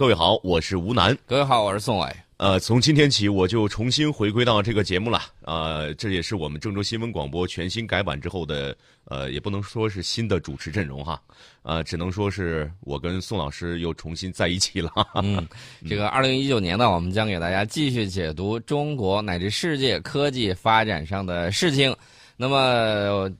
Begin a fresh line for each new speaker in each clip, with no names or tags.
各位好，我是吴楠。
各位好，我是宋伟。
呃，从今天起我就重新回归到这个节目了。呃，这也是我们郑州新闻广播全新改版之后的，呃，也不能说是新的主持阵容哈，呃，只能说是我跟宋老师又重新在一起了。
嗯，这个二零一九年呢，我们将给大家继续解读中国乃至世界科技发展上的事情。那么，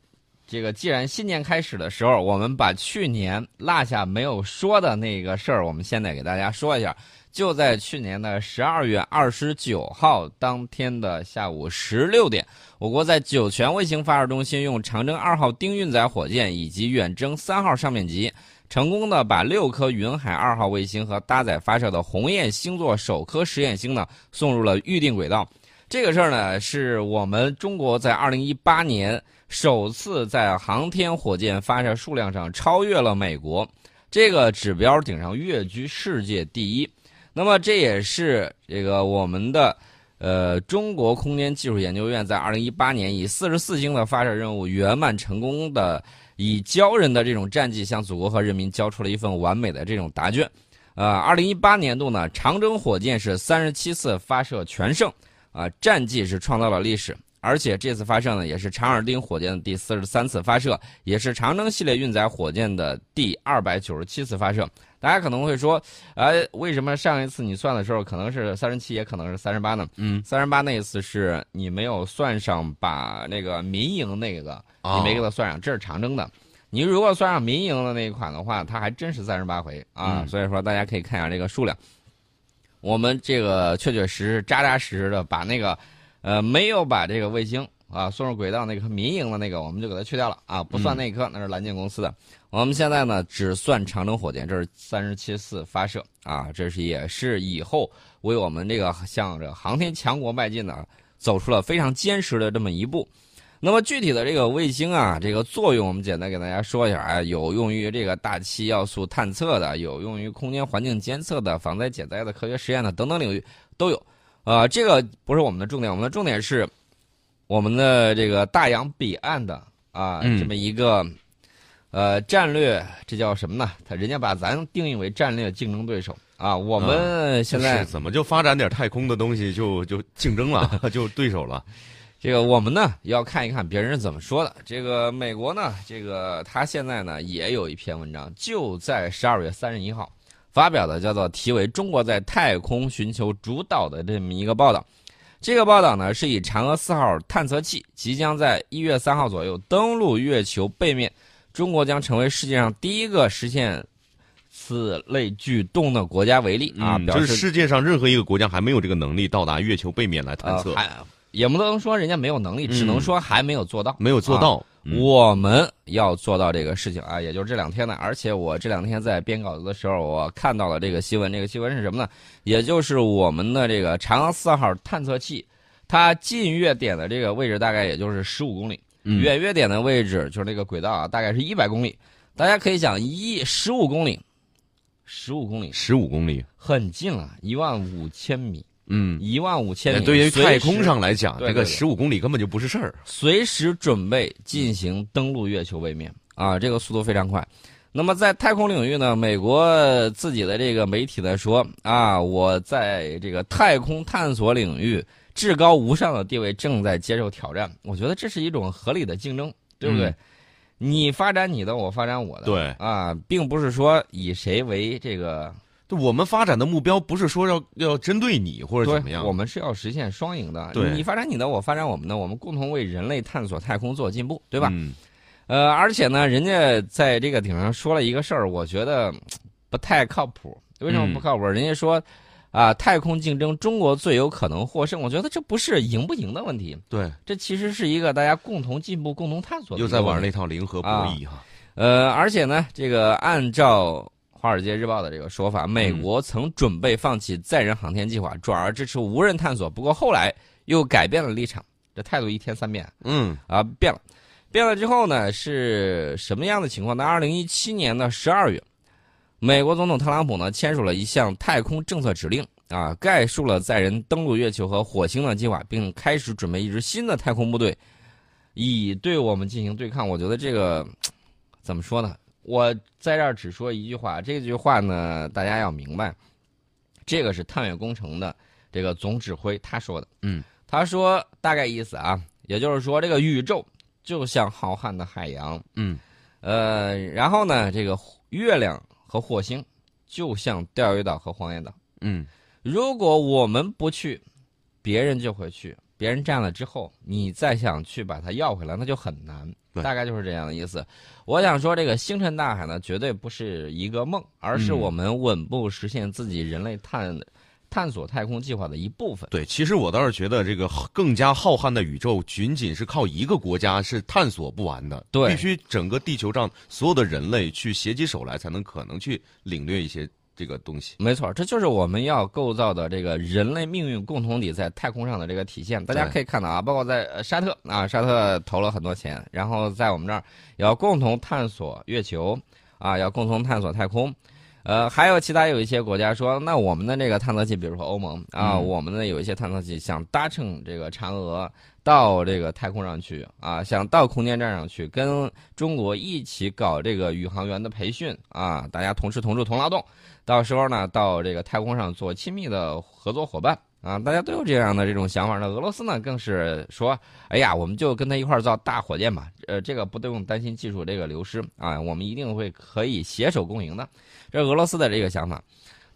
这个既然新年开始的时候，我们把去年落下没有说的那个事儿，我们现在给大家说一下。就在去年的十二月二十九号当天的下午十六点，我国在酒泉卫星发射中心用长征二号丁运载火箭以及远征三号上面级，成功的把六颗云海二号卫星和搭载发射的鸿雁星座首颗实验星呢送入了预定轨道。这个事儿呢，是我们中国在二零一八年首次在航天火箭发射数量上超越了美国，这个指标顶上跃居世界第一。那么这也是这个我们的，呃，中国空间技术研究院在二零一八年以四十四星的发射任务圆满成功的，以骄人的这种战绩向祖国和人民交出了一份完美的这种答卷。呃，二零一八年度呢，长征火箭是三十七次发射全胜，啊，战绩是创造了历史。而且这次发射呢，也是长耳钉火箭的第四十三次发射，也是长征系列运载火箭的第二百九十七次发射。大家可能会说，哎，为什么上一次你算的时候可能是三十七，也可能是三十八呢？
嗯，
三十八那一次是你没有算上把那个民营那个，你没给它算上，这是长征的。你如果算上民营的那一款的话，它还真是三十八回啊。所以说，大家可以看一下这个数量。我们这个确确实实、扎扎实实的把那个。呃，没有把这个卫星啊送入轨道那个民营的那个，我们就给它去掉了啊，不算那一颗，那是蓝箭公司的。我们现在呢，只算长征火箭，这是三十七次发射啊，这是也是以后为我们这个向着航天强国迈进呢，走出了非常坚实的这么一步。那么具体的这个卫星啊，这个作用我们简单给大家说一下啊，有用于这个大气要素探测的，有用于空间环境监测的，防灾减灾的科学实验的等等领域都有。呃，这个不是我们的重点，我们的重点是我们的这个大洋彼岸的啊，这么一个呃战略，这叫什么呢？他人家把咱定义为战略竞争对手啊。我们现在
怎么就发展点太空的东西就就竞争了，就对手了？
这个我们呢要看一看别人是怎么说的。这个美国呢，这个他现在呢也有一篇文章，就在十二月三十一号。发表的叫做题为《中国在太空寻求主导》的这么一个报道，这个报道呢是以嫦娥四号探测器即将在一月三号左右登陆月球背面，中国将成为世界上第一个实现此类举动的国家为例。啊，
就是世界上任何一个国家还没有这个能力到达月球背面来探测，
也不能说人家没有能力，只能说还没有做到，
没有做到。
我们要做到这个事情啊，也就是这两天呢。而且我这两天在编稿子的时候，我看到了这个新闻。这个新闻是什么呢？也就是我们的这个嫦娥四号探测器，它近月点的这个位置大概也就是十五公里，远月点的位置就是那个轨道啊，大概是一百公里。大家可以想，一十五公里，十五公里，
十五公里，
很近了，一万五千米。
嗯，
一万五千米。
对于太空上来讲，这个十五公里根本就不是事儿。
随时准备进行登陆月球背面啊，这个速度非常快。那么在太空领域呢，美国自己的这个媒体在说啊，我在这个太空探索领域至高无上的地位正在接受挑战。我觉得这是一种合理的竞争，对不对？你发展你的，我发展我的。
对
啊，并不是说以谁为这个。
我们发展的目标不是说要要针对你或者怎么样，
我们是要实现双赢的。
对，
你发展你的，我发展我们的，我们共同为人类探索太空做进步，对吧？
嗯。
呃，而且呢，人家在这个顶上说了一个事儿，我觉得不太靠谱。为什么不靠谱？人家说啊，太空竞争中国最有可能获胜。我觉得这不是赢不赢的问题。
对，
这其实是一个大家共同进步、共同探索。
又在玩那套零和博弈哈。
呃，而且呢，这个按照。《华尔街日报》的这个说法，美国曾准备放弃载人航天计划，转而支持无人探索。不过后来又改变了立场，这态度一天三变。
嗯
啊，变了，变了之后呢，是什么样的情况？呢二零一七年的十二月，美国总统特朗普呢签署了一项太空政策指令啊，概述了载人登陆月球和火星的计划，并开始准备一支新的太空部队，以对我们进行对抗。我觉得这个怎么说呢？我在这儿只说一句话，这句话呢，大家要明白，这个是探月工程的这个总指挥他说的。
嗯，
他说大概意思啊，也就是说这个宇宙就像浩瀚的海洋。
嗯，
呃，然后呢，这个月亮和火星就像钓鱼岛和黄岩岛。
嗯，
如果我们不去，别人就会去。别人占了之后，你再想去把它要回来，那就很难。
对
大概就是这样的意思。我想说，这个星辰大海呢，绝对不是一个梦，而是
嗯
我们稳步实现自己人类探探索太空计划的一部分。
对，其实我倒是觉得这个更加浩瀚的宇宙，仅仅是靠一个国家是探索不完的，
对
必须整个地球上所有的人类去携起手来，才能可能去领略一些这个东西。
没错，这就是我们要构造的这个人类命运共同体在太空上的这个体现。大家可以看到啊，包括在呃沙特啊，沙特投了很多钱，然后在我们这儿也要共同探索月球啊，要共同探索太空。呃，还有其他有一些国家说，那我们的这个探测器，比如说欧盟啊，
嗯
我们的有一些探测器想搭乘这个嫦娥到这个太空上去啊，想到空间站上去，跟中国一起搞这个宇航员的培训啊，大家同吃同住同劳动。到时候呢，到这个太空上做亲密的合作伙伴啊，大家都有这样的这种想法呢。俄罗斯呢，更是说，哎呀，我们就跟他一块造大火箭吧，呃，这个不用担心技术这个流失啊，我们一定会可以携手共赢的。这是俄罗斯的这个想法。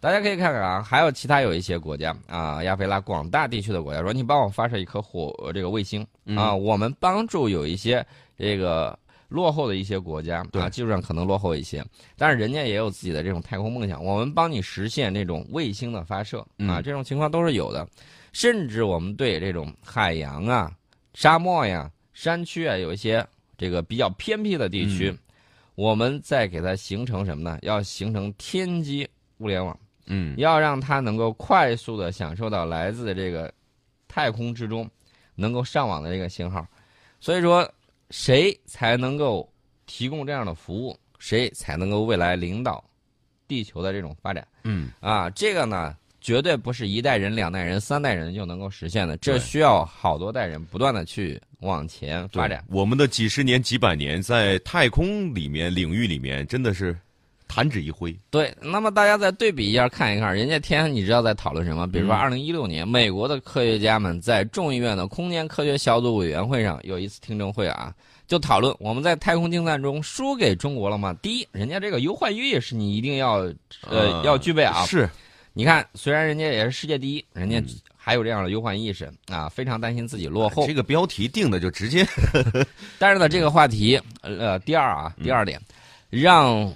大家可以看看啊，还有其他有一些国家啊，亚非拉广大地区的国家说，你帮我发射一颗火这个卫星啊，我们帮助有一些这个落后的一些国家
对。
啊，技术上可能落后一些，但是人家也有自己的这种太空梦想，我们帮你实现这种卫星的发射啊，
嗯
这种情况都是有的。甚至我们对这种海洋啊、沙漠呀、山区啊，有一些这个比较偏僻的地区，
嗯。
我们再给它形成什么呢？要形成天基物联网，
嗯
要让他能够快速的享受到来自这个太空之中能够上网的这个信号。所以说，谁才能够提供这样的服务，谁才能够未来领导地球的这种发展
嗯，
啊？这个呢，绝对不是一代人、两代人、三代人就能够实现的，这需要好多代人不断的去往前发展。
我们的几十年、几百年在太空里面领域里面，真的是弹指一挥。
对，那么大家再对比一下，看一看，人家天，你知道在讨论什么？比如说，
嗯
二零一六年，美国的科学家们在众议院的空间科学小组委员会上有一次听证会啊，就讨论我们在太空竞赛中输给中国了吗？第一，人家这个忧患意识你一定要呃、
嗯
要具备啊。
是，
你看，虽然人家也是世界第一，人家
嗯
还有这样的忧患意识啊，非常担心自己落后。
这个标题定的就直接，
但是呢，这个话题，呃，第二啊，第二点，让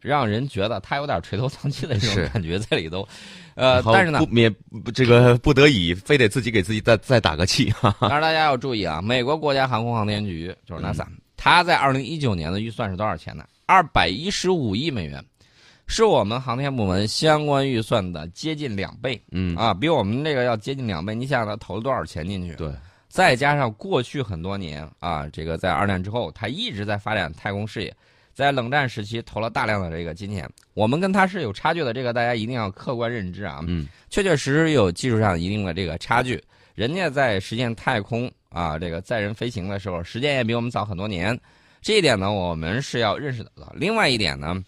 让人觉得他有点垂头丧气的这种感觉在里头。呃，但是呢
不，免这个不得已，非得自己给自己再再打个气哈。
当然大家要注意啊，美国国家航空航天局就是
嗯
NASA，、它在二零一九年的预算是多少钱呢？二百一十五亿美元，是我们航天部门相关预算的接近两倍
嗯，
啊，比我们这个要接近两倍。你想想，它投了多少钱进去？
对，
再加上过去很多年啊，这个在二战之后，他一直在发展太空事业，在冷战时期投了大量的这个金钱，我们跟他是有差距的，这个大家一定要客观认知啊。
嗯，
确确实实有技术上一定的这个差距。人家在实现太空啊这个载人飞行的时候，时间也比我们早很多年，这一点呢我们是要认识的。另外一点呢，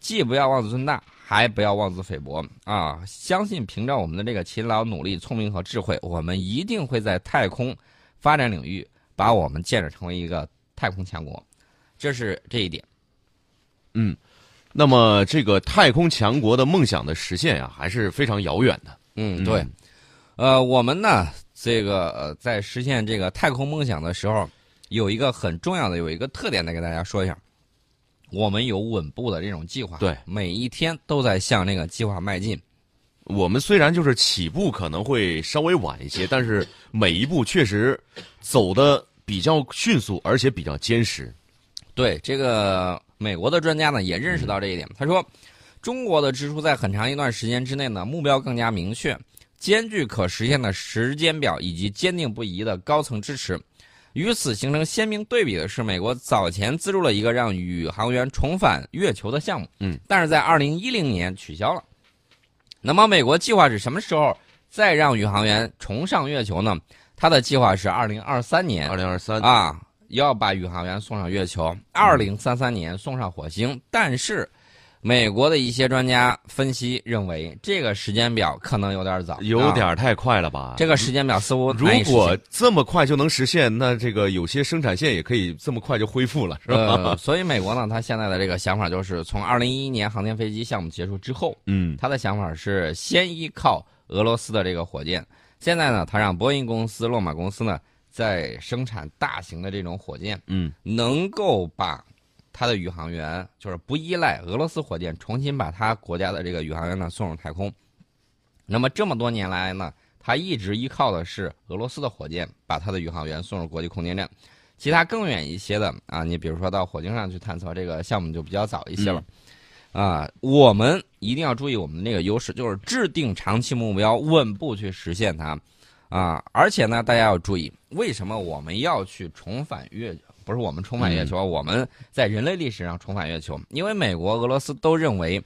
既不要妄自尊大，还不要妄自菲薄啊！相信凭着我们的这个勤劳、努力、聪明和智慧，我们一定会在太空发展领域把我们建设成为一个太空强国。这是这一点。
那么这个太空强国的梦想的实现呀、还是非常遥远的。
嗯，对。呃，我们呢，这个呃，在实现这个太空梦想的时候，有一个很重要的有一个特点，来给大家说一下。我们有稳步的这种计划，
对，
每一天都在向那个计划迈进。
我们虽然就是起步可能会稍微晚一些，但是每一步确实走的比较迅速，而且比较坚实。
对这个美国的专家呢，也认识到这一点。他说，中国的支出在很长一段时间之内呢，目标更加明确，兼具可实现的时间表以及坚定不移的高层支持。与此形成鲜明对比的是，美国早前资助了一个让宇航员重返月球的项目，
嗯，
但是在二零一零年取消了。那么，美国计划是什么时候再让宇航员重上月球呢？他的计划是二零二三年
二零二三，
啊，要把宇航员送上月球，二零三三年送上火星。但是，美国的一些专家分析认为，这个时间表可能有点早，
有点太快了吧？
这个时间表似乎
如果这么快就能实现，那这个有些生产线也可以这么快就恢复了，是吧？
所以美国呢，他现在的这个想法就是，从二零一一年航天飞机项目结束之后，
嗯，
他的想法是先依靠俄罗斯的这个火箭。现在呢，他让波音公司、洛马公司呢，在生产大型的这种火箭，
嗯，
能够把它的宇航员，就是不依赖俄罗斯火箭，重新把它国家的这个宇航员呢送入太空。那么这么多年来呢，它一直依靠的是俄罗斯的火箭，把它的宇航员送入国际空间站。其他更远一些的啊，你比如说到火星上去探测，这个项目就比较早一些了。啊，我们一定要注意我们那个优势，就是制定长期目标，稳步去实现它，啊，而且呢，大家要注意，为什么我们要去重返月？不是我们重返月球，我们在人类历史上重返月球，因为美国、俄罗斯都认为，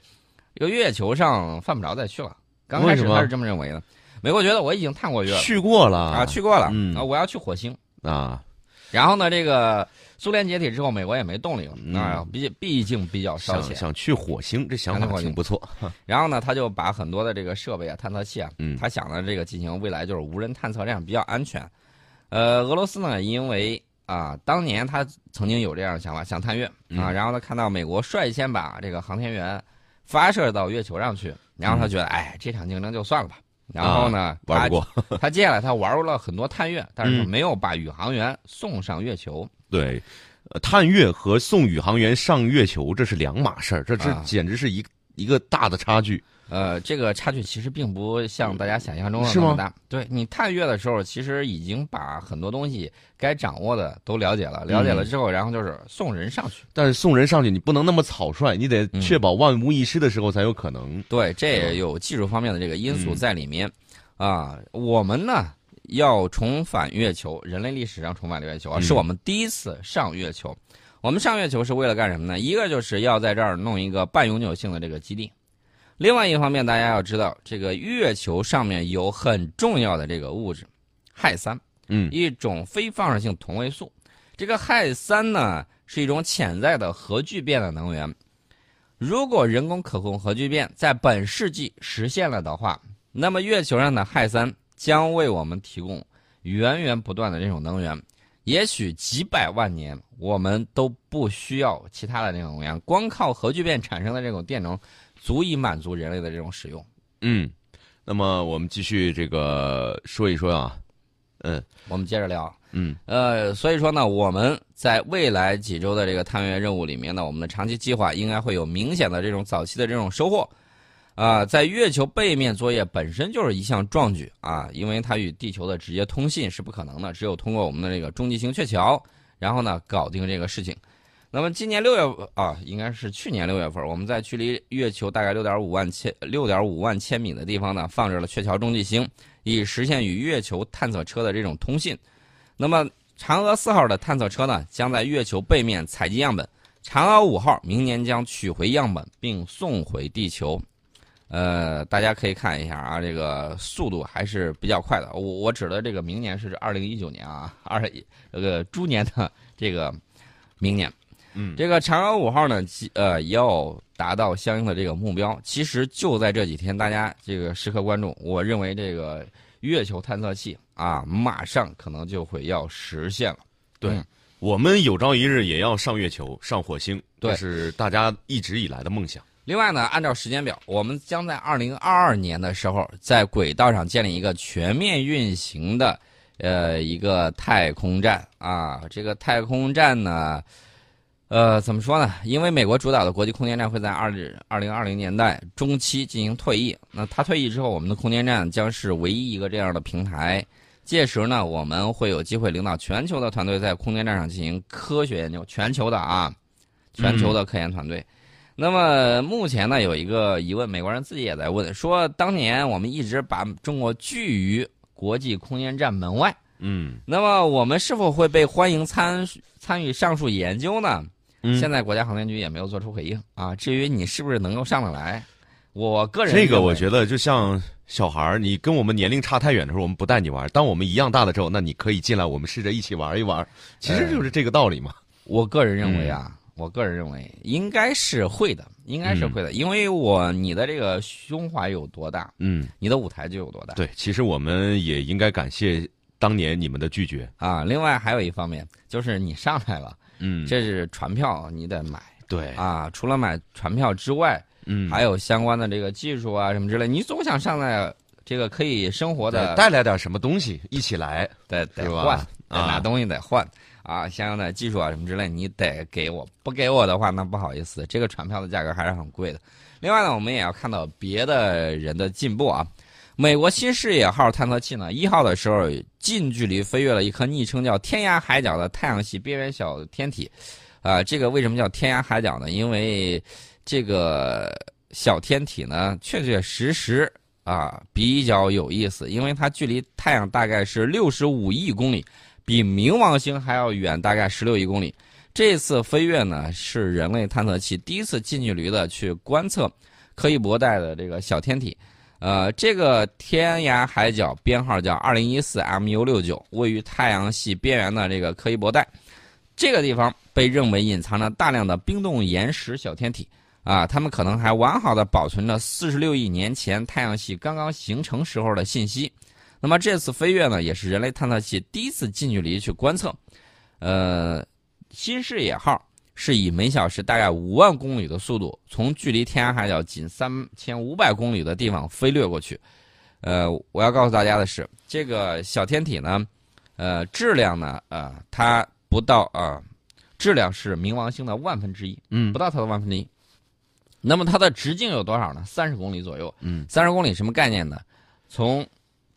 这个月球上犯不着再去了。刚开始他是这么认为的。美国觉得我已经探过月了，
去过了
啊，去过了，啊，我要去火星
啊。
然后呢，这个苏联解体之后，美国也没动力了啊，毕毕竟比较烧钱。
想去火星，这想法挺不错。
然后呢，他就把很多的这个设备啊、探测器啊，他想的这个进行未来就是无人探测，这样比较安全。呃，俄罗斯呢，因为啊，当年他曾经有这样的想法，想探月啊，然后他看到美国率先把这个航天员发射到月球上去，然后他觉得，哎，这场竞争就算了吧。然后呢，
玩不
过。他接下来他玩了很多探月，但是没有把宇航员送上月球。
对，探月和送宇航员上月球这是两码事儿，这这简直是一一个大的差距。
呃，这个差距其实并不像大家想象中的那么大。对你探月的时候，其实已经把很多东西该掌握的都了解了，了解了之后，然后就是送人上去。
但是送人上去，你不能那么草率，你得确保万无一失的时候才有可能。
对，这也有技术方面的这个因素在里面。啊，我们呢要重返月球，人类历史上重返月球啊，是我们第一次上月球。我们上月球是为了干什么呢？一个就是要在这儿弄一个半永久性的这个基地。另外一方面，大家要知道，这个月球上面有很重要的这个物质，氦三，
嗯，
一种非放射性同位素。这个氦三呢，是一种潜在的核聚变的能源。如果人工可控核聚变在本世纪实现了的话，那么月球上的氦三将为我们提供源源不断的这种能源。也许几百万年，我们都不需要其他的这种能源，光靠核聚变产生的这种电能。足以满足人类的这种使用。
嗯，那么我们继续这个说一说啊，嗯，
我们接着聊。
嗯，
呃，所以说呢，我们在未来几周的这个探月任务里面呢，我们的长期计划应该会有明显的这种早期的这种收获。啊，在月球背面作业本身就是一项壮举啊，因为它与地球的直接通信是不可能的，只有通过我们的这个中继星鹊桥，然后呢，搞定这个事情。那么今年六月啊，应该是去年六月份，我们在距离月球大概六点五万千六点五万千米的地方呢，放置了鹊桥中继星，以实现与月球探测车的这种通信。那么嫦娥四号的探测车呢，将在月球背面采集样本；嫦娥五号明年将取回样本并送回地球。呃，大家可以看一下啊，这个速度还是比较快的。我我指的这个明年是二零一九年啊，二这个猪年的这个明年。
嗯，
这个嫦娥五号呢，呃，要达到相应的这个目标，其实就在这几天，大家这个时刻关注。我认为这个月球探测器啊，马上可能就会要实现了。
对，我们有朝一日也要上月球、上火星，这是大家一直以来的梦想。
另外呢，按照时间表，我们将在二零二二年的时候，在轨道上建立一个全面运行的呃一个太空站啊。这个太空站呢。呃，怎么说呢？因为美国主导的国际空间站会在二二零二零年代中期进行退役。那它退役之后，我们的空间站将是唯一一个这样的平台。届时呢，我们会有机会领导全球的团队在空间站上进行科学研究。全球的啊，全球的科研团队。那么目前呢，有一个疑问，美国人自己也在问，说当年我们一直把中国拒于国际空间站门外。
嗯。
那么我们是否会被欢迎参参与上述研究呢？现在国家航天局也没有做出回应啊。至于你是不是能够上得来，我个人
这个我觉得就像小孩儿，你跟我们年龄差太远的时候，我们不带你玩；当我们一样大的时候，那你可以进来，我们试着一起玩一玩。其实就是这个道理嘛。
我个人认为啊，我个人认为应该是会的，应该是会的，因为我你的这个胸怀有多大，
嗯，
你的舞台就有多大。
对，其实我们也应该感谢当年你们的拒绝。
啊，另外还有一方面就是你上来了，
嗯，
这是船票你得买
对，
啊。除了买船票之外，
嗯，
还有相关的这个技术啊什么之类，你总想上来这个可以生活的，
带来点什么东西一起来，
得得换，得
啊
拿东西得换啊，啊相应的技术啊什么之类，你得给我，不给我的话，那不好意思，这个船票的价格还是很贵的。另外呢，我们也要看到别的人的进步啊。美国新视野号探测器呢，一号的时候近距离飞越了一颗昵称叫“天涯海角”的太阳系边缘小天体。啊、这个为什么叫天涯海角呢？因为这个小天体呢，确确实实啊比较有意思，因为它距离太阳大概是六十五亿公里，比冥王星还要远，大概十六亿公里。这次飞跃呢，是人类探测器第一次近距离的去观测柯伊伯带的这个小天体。呃，这个天涯海角编号叫二零一四 MU 六九，位于太阳系边缘的这个柯伊伯带，这个地方被认为隐藏着大量的冰冻岩石小天体。啊，它们可能还完好的保存着四十六亿年前太阳系刚刚形成时候的信息。那么这次飞跃呢，也是人类探测器第一次近距离去观测。呃，新视野号是以每小时大概五万公里的速度，从距离天涯海角仅三千五百公里的地方飞掠过去。呃，我要告诉大家的是，这个小天体呢，呃，质量呢，呃，它不到啊、质量是冥王星的万分之一，
嗯
不到它的万分之一。那么它的直径有多少呢？三十公里左右。
嗯，
三十公里什么概念呢？从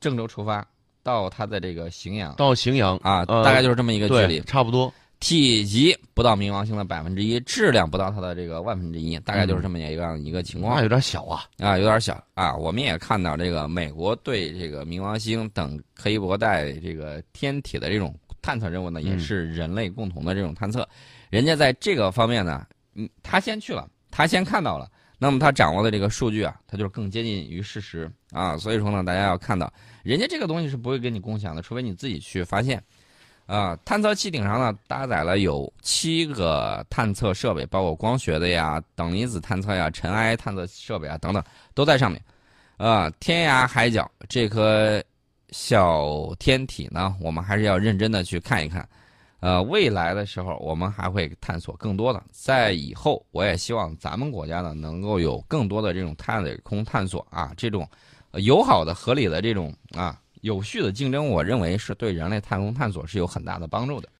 郑州出发到它的这个荥阳
到荥阳
啊，
呃
大概就是这么一个距，离。
差不多。
体积不到冥王星的百分之一，质量不到它的这个万分之一，大概就是这么一个、一个情况
那有点小啊。
啊，有点小啊。我们也看到这个美国对这个冥王星等柯伊伯带这个天体的这种探测任务呢，也
嗯
是人类共同的这种探测。人家在这个方面呢，嗯，他先去了，他先看到了，那么他掌握的这个数据啊，他就是更接近于事实啊。所以说呢，大家要看到，人家这个东西是不会跟你共享的，除非你自己去发现。啊，探测器顶上呢搭载了有七个探测设备，包括光学的呀、等离子探测呀、尘埃探测设备啊等等，都在上面。啊，天涯海角这颗小天体呢，我们还是要认真的去看一看。呃，未来的时候，我们还会探索更多的。在以后，我也希望咱们国家呢，能够有更多的这种太空探索啊，这种呃友好的、合理的这种啊有序的竞争，我认为是对人类太空探索是有很大的帮助的。